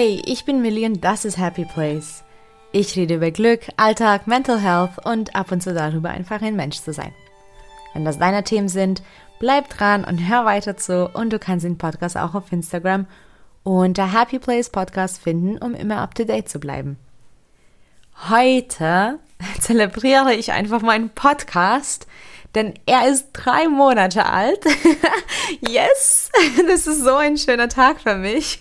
Hey, ich bin Millie und das ist Happy Place. Ich rede über Glück, Alltag, Mental Health und ab und zu darüber, einfach ein Mensch zu sein. Wenn das deine Themen sind, bleib dran und hör weiter zu und du kannst den Podcast auch auf Instagram unter Happy Place Podcast finden, um immer up to date zu bleiben. Heute zelebriere ich einfach meinen Podcast, denn er ist drei Monate alt. yes, das ist so ein schöner Tag für mich.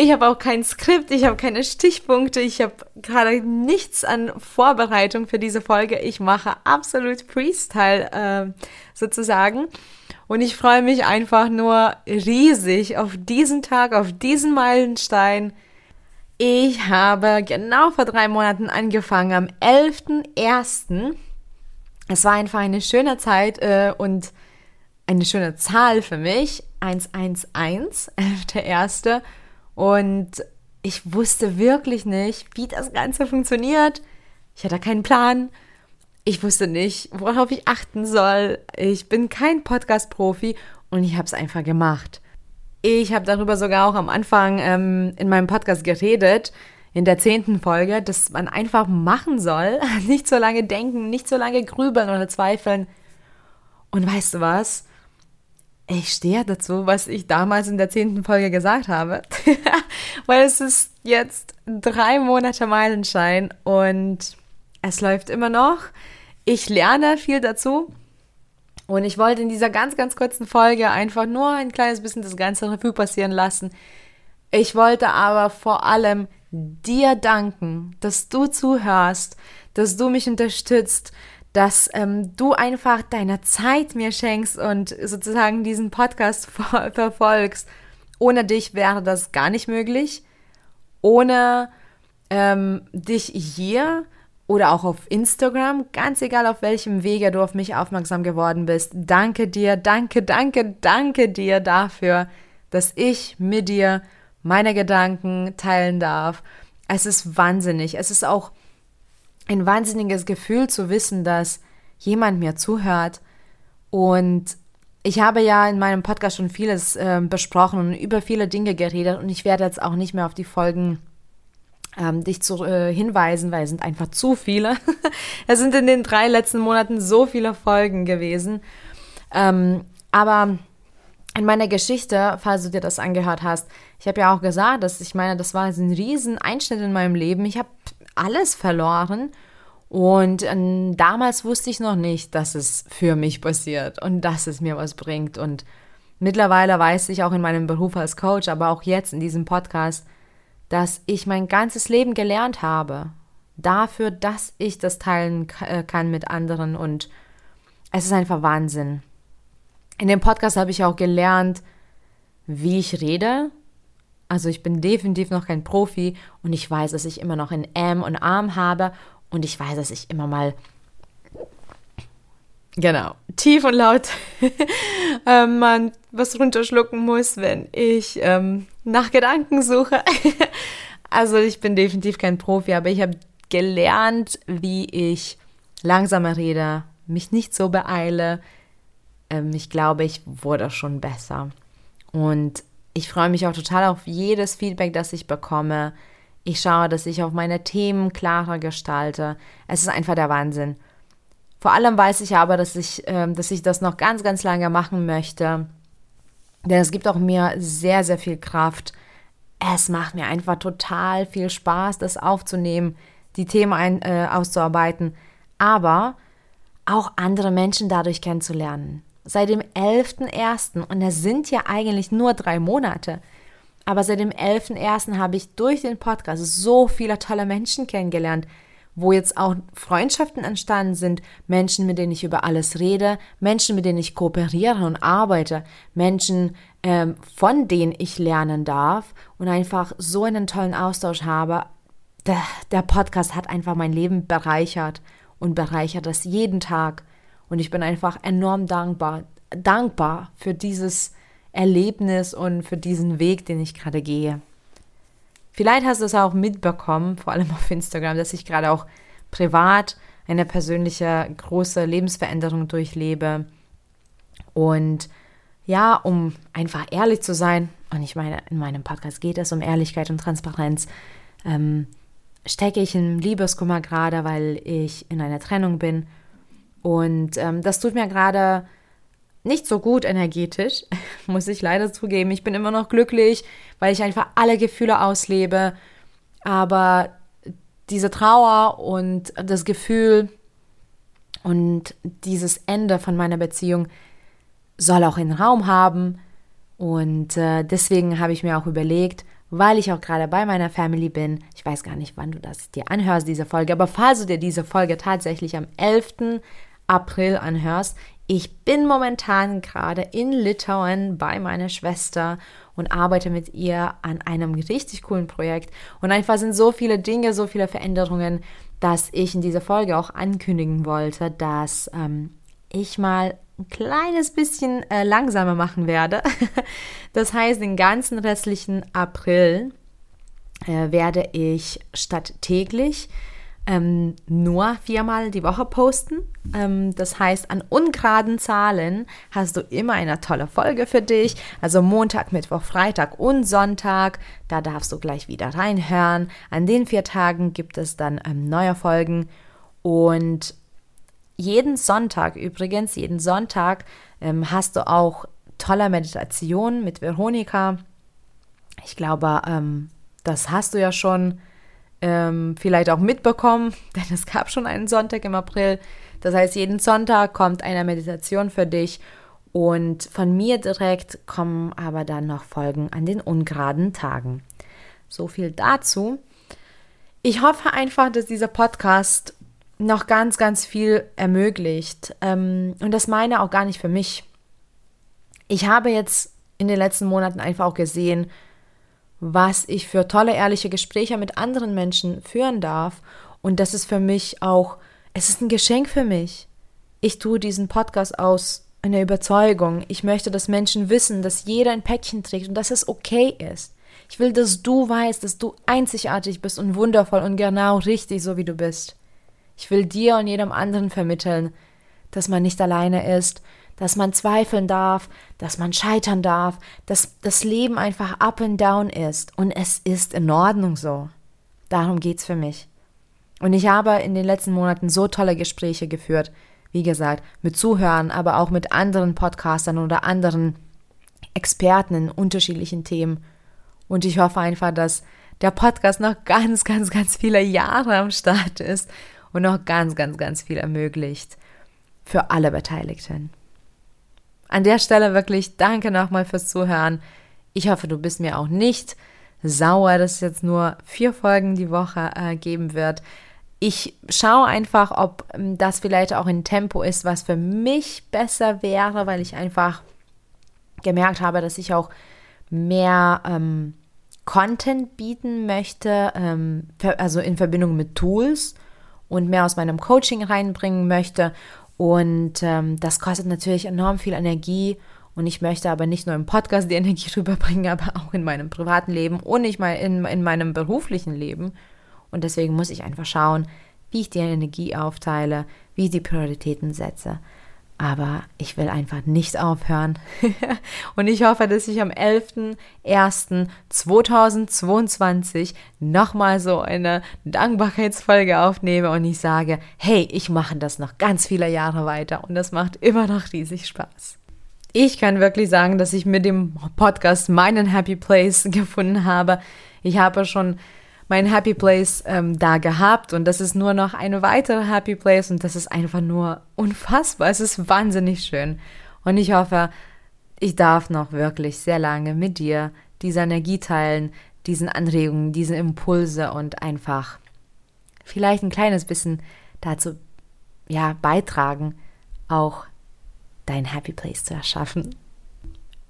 Ich habe auch kein Skript, ich habe keine Stichpunkte, ich habe gerade nichts an Vorbereitung für diese Folge. Ich mache absolut Freestyle äh, sozusagen. Und ich freue mich einfach nur riesig auf diesen Tag, auf diesen Meilenstein. Ich habe genau vor drei Monaten angefangen, am 11.01. Es war einfach eine schöne Zeit äh, und eine schöne Zahl für mich. 111, 11.01. Und ich wusste wirklich nicht, wie das Ganze funktioniert. Ich hatte keinen Plan. Ich wusste nicht, worauf ich achten soll. Ich bin kein Podcast-Profi und ich habe es einfach gemacht. Ich habe darüber sogar auch am Anfang ähm, in meinem Podcast geredet, in der zehnten Folge, dass man einfach machen soll, nicht so lange denken, nicht so lange grübeln oder zweifeln. Und weißt du was? Ich stehe dazu, was ich damals in der zehnten Folge gesagt habe. Weil es ist jetzt drei Monate Meilenstein und es läuft immer noch. Ich lerne viel dazu. Und ich wollte in dieser ganz, ganz kurzen Folge einfach nur ein kleines bisschen das ganze Revue passieren lassen. Ich wollte aber vor allem dir danken, dass du zuhörst, dass du mich unterstützt, dass ähm, du einfach deine Zeit mir schenkst und sozusagen diesen Podcast ver verfolgst. Ohne dich wäre das gar nicht möglich. Ohne ähm, dich hier oder auch auf Instagram, ganz egal auf welchem Wege du auf mich aufmerksam geworden bist. Danke dir, danke, danke, danke dir dafür, dass ich mit dir meine Gedanken teilen darf. Es ist wahnsinnig. Es ist auch ein wahnsinniges Gefühl zu wissen, dass jemand mir zuhört. Und ich habe ja in meinem Podcast schon vieles äh, besprochen und über viele Dinge geredet und ich werde jetzt auch nicht mehr auf die Folgen ähm, dich zu äh, hinweisen, weil es sind einfach zu viele. es sind in den drei letzten Monaten so viele Folgen gewesen. Ähm, aber in meiner Geschichte, falls du dir das angehört hast, ich habe ja auch gesagt, dass ich meine, das war ein riesen Einschnitt in meinem Leben. Ich habe alles verloren. Und äh, damals wusste ich noch nicht, dass es für mich passiert und dass es mir was bringt. Und mittlerweile weiß ich auch in meinem Beruf als Coach, aber auch jetzt in diesem Podcast, dass ich mein ganzes Leben gelernt habe. Dafür, dass ich das teilen äh, kann mit anderen. Und es ist einfach Wahnsinn. In dem Podcast habe ich auch gelernt, wie ich rede, also ich bin definitiv noch kein Profi und ich weiß, dass ich immer noch ein M und Arm habe und ich weiß, dass ich immer mal genau tief und laut ähm, man was runterschlucken muss, wenn ich ähm, nach Gedanken suche. also ich bin definitiv kein Profi, aber ich habe gelernt, wie ich langsamer rede, mich nicht so beeile. Ähm, ich glaube, ich wurde schon besser. Und ich freue mich auch total auf jedes Feedback, das ich bekomme. Ich schaue, dass ich auf meine Themen klarer gestalte. Es ist einfach der Wahnsinn. Vor allem weiß ich aber, dass ich, äh, dass ich das noch ganz, ganz lange machen möchte. Denn es gibt auch mir sehr, sehr viel Kraft. Es macht mir einfach total viel Spaß, das aufzunehmen, die Themen ein, äh, auszuarbeiten, aber auch andere Menschen dadurch kennenzulernen seit dem 11.01. und es sind ja eigentlich nur drei Monate. Aber seit dem 11.01. habe ich durch den Podcast so viele tolle Menschen kennengelernt, wo jetzt auch Freundschaften entstanden sind, Menschen, mit denen ich über alles rede, Menschen, mit denen ich kooperiere und arbeite, Menschen, ähm, von denen ich lernen darf und einfach so einen tollen Austausch habe. Der, der Podcast hat einfach mein Leben bereichert und bereichert das jeden Tag. Und ich bin einfach enorm dankbar, dankbar für dieses Erlebnis und für diesen Weg, den ich gerade gehe. Vielleicht hast du es auch mitbekommen, vor allem auf Instagram, dass ich gerade auch privat eine persönliche große Lebensveränderung durchlebe. Und ja, um einfach ehrlich zu sein, und ich meine, in meinem Podcast geht es um Ehrlichkeit und Transparenz, ähm, stecke ich in Liebeskummer gerade, weil ich in einer Trennung bin. Und ähm, das tut mir gerade nicht so gut energetisch, muss ich leider zugeben. Ich bin immer noch glücklich, weil ich einfach alle Gefühle auslebe. Aber diese Trauer und das Gefühl und dieses Ende von meiner Beziehung soll auch einen Raum haben. Und äh, deswegen habe ich mir auch überlegt, weil ich auch gerade bei meiner Family bin, ich weiß gar nicht, wann du das dir anhörst, diese Folge, aber falls du dir diese Folge tatsächlich am 11. April anhörst, ich bin momentan gerade in Litauen bei meiner Schwester und arbeite mit ihr an einem richtig coolen Projekt. Und einfach sind so viele Dinge, so viele Veränderungen, dass ich in dieser Folge auch ankündigen wollte, dass ähm, ich mal ein kleines bisschen äh, langsamer machen werde. das heißt, den ganzen restlichen April äh, werde ich statt täglich ähm, nur viermal die Woche posten. Ähm, das heißt, an ungeraden Zahlen hast du immer eine tolle Folge für dich. Also Montag, Mittwoch, Freitag und Sonntag. Da darfst du gleich wieder reinhören. An den vier Tagen gibt es dann ähm, neue Folgen. Und jeden Sonntag übrigens, jeden Sonntag ähm, hast du auch tolle Meditation mit Veronika. Ich glaube, ähm, das hast du ja schon ähm, vielleicht auch mitbekommen, denn es gab schon einen Sonntag im April. Das heißt, jeden Sonntag kommt eine Meditation für dich und von mir direkt kommen aber dann noch Folgen an den ungeraden Tagen. So viel dazu. Ich hoffe einfach, dass dieser Podcast noch ganz, ganz viel ermöglicht. Ähm, und das meine auch gar nicht für mich. Ich habe jetzt in den letzten Monaten einfach auch gesehen, was ich für tolle, ehrliche Gespräche mit anderen Menschen führen darf. Und das ist für mich auch, es ist ein Geschenk für mich. Ich tue diesen Podcast aus einer Überzeugung. Ich möchte, dass Menschen wissen, dass jeder ein Päckchen trägt und dass es okay ist. Ich will, dass du weißt, dass du einzigartig bist und wundervoll und genau richtig, so wie du bist. Ich will dir und jedem anderen vermitteln, dass man nicht alleine ist, dass man zweifeln darf, dass man scheitern darf, dass das Leben einfach up and down ist und es ist in Ordnung so. Darum geht's für mich. Und ich habe in den letzten Monaten so tolle Gespräche geführt, wie gesagt, mit Zuhörern, aber auch mit anderen Podcastern oder anderen Experten in unterschiedlichen Themen. Und ich hoffe einfach, dass der Podcast noch ganz, ganz, ganz viele Jahre am Start ist und noch ganz, ganz, ganz viel ermöglicht für alle Beteiligten. An der Stelle wirklich danke nochmal fürs Zuhören. Ich hoffe, du bist mir auch nicht sauer, dass es jetzt nur vier Folgen die Woche äh, geben wird. Ich schaue einfach, ob ähm, das vielleicht auch ein Tempo ist, was für mich besser wäre, weil ich einfach gemerkt habe, dass ich auch mehr ähm, Content bieten möchte, ähm, also in Verbindung mit Tools und mehr aus meinem Coaching reinbringen möchte. Und ähm, das kostet natürlich enorm viel Energie. Und ich möchte aber nicht nur im Podcast die Energie rüberbringen, aber auch in meinem privaten Leben und nicht mal in, in meinem beruflichen Leben. Und deswegen muss ich einfach schauen, wie ich die Energie aufteile, wie ich die Prioritäten setze. Aber ich will einfach nicht aufhören. und ich hoffe, dass ich am 11.01.2022 nochmal so eine Dankbarkeitsfolge aufnehme und ich sage, hey, ich mache das noch ganz viele Jahre weiter und das macht immer noch riesig Spaß. Ich kann wirklich sagen, dass ich mit dem Podcast meinen Happy Place gefunden habe. Ich habe schon mein Happy Place ähm, da gehabt und das ist nur noch eine weitere Happy Place und das ist einfach nur unfassbar. Es ist wahnsinnig schön und ich hoffe, ich darf noch wirklich sehr lange mit dir diese Energie teilen, diesen Anregungen, diese Impulse und einfach vielleicht ein kleines bisschen dazu ja beitragen, auch dein Happy Place zu erschaffen.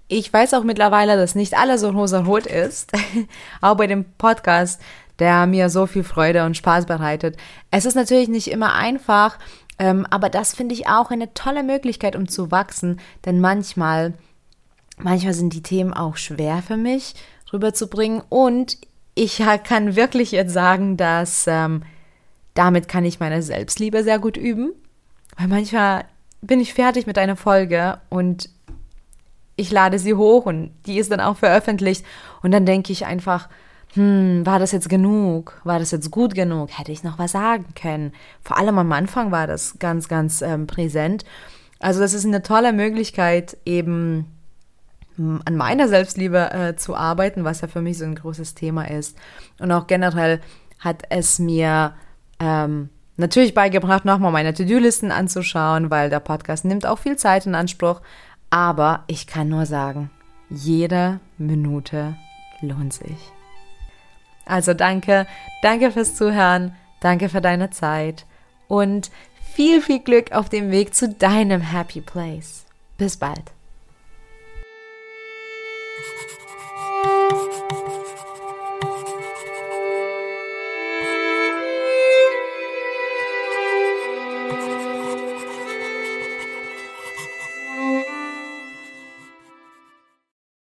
Ich weiß auch mittlerweile, dass nicht alles so rosa-rot ist. auch bei dem Podcast der mir so viel Freude und Spaß bereitet. Es ist natürlich nicht immer einfach, ähm, aber das finde ich auch eine tolle Möglichkeit, um zu wachsen, denn manchmal, manchmal sind die Themen auch schwer für mich rüberzubringen und ich kann wirklich jetzt sagen, dass ähm, damit kann ich meine Selbstliebe sehr gut üben, weil manchmal bin ich fertig mit einer Folge und ich lade sie hoch und die ist dann auch veröffentlicht. Und dann denke ich einfach, hm, war das jetzt genug? War das jetzt gut genug? Hätte ich noch was sagen können? Vor allem am Anfang war das ganz, ganz ähm, präsent. Also das ist eine tolle Möglichkeit, eben hm, an meiner Selbstliebe äh, zu arbeiten, was ja für mich so ein großes Thema ist. Und auch generell hat es mir ähm, natürlich beigebracht, nochmal meine To-Do-Listen anzuschauen, weil der Podcast nimmt auch viel Zeit in Anspruch. Aber ich kann nur sagen, jede Minute lohnt sich. Also danke, danke fürs Zuhören, danke für deine Zeit und viel, viel Glück auf dem Weg zu deinem Happy Place. Bis bald.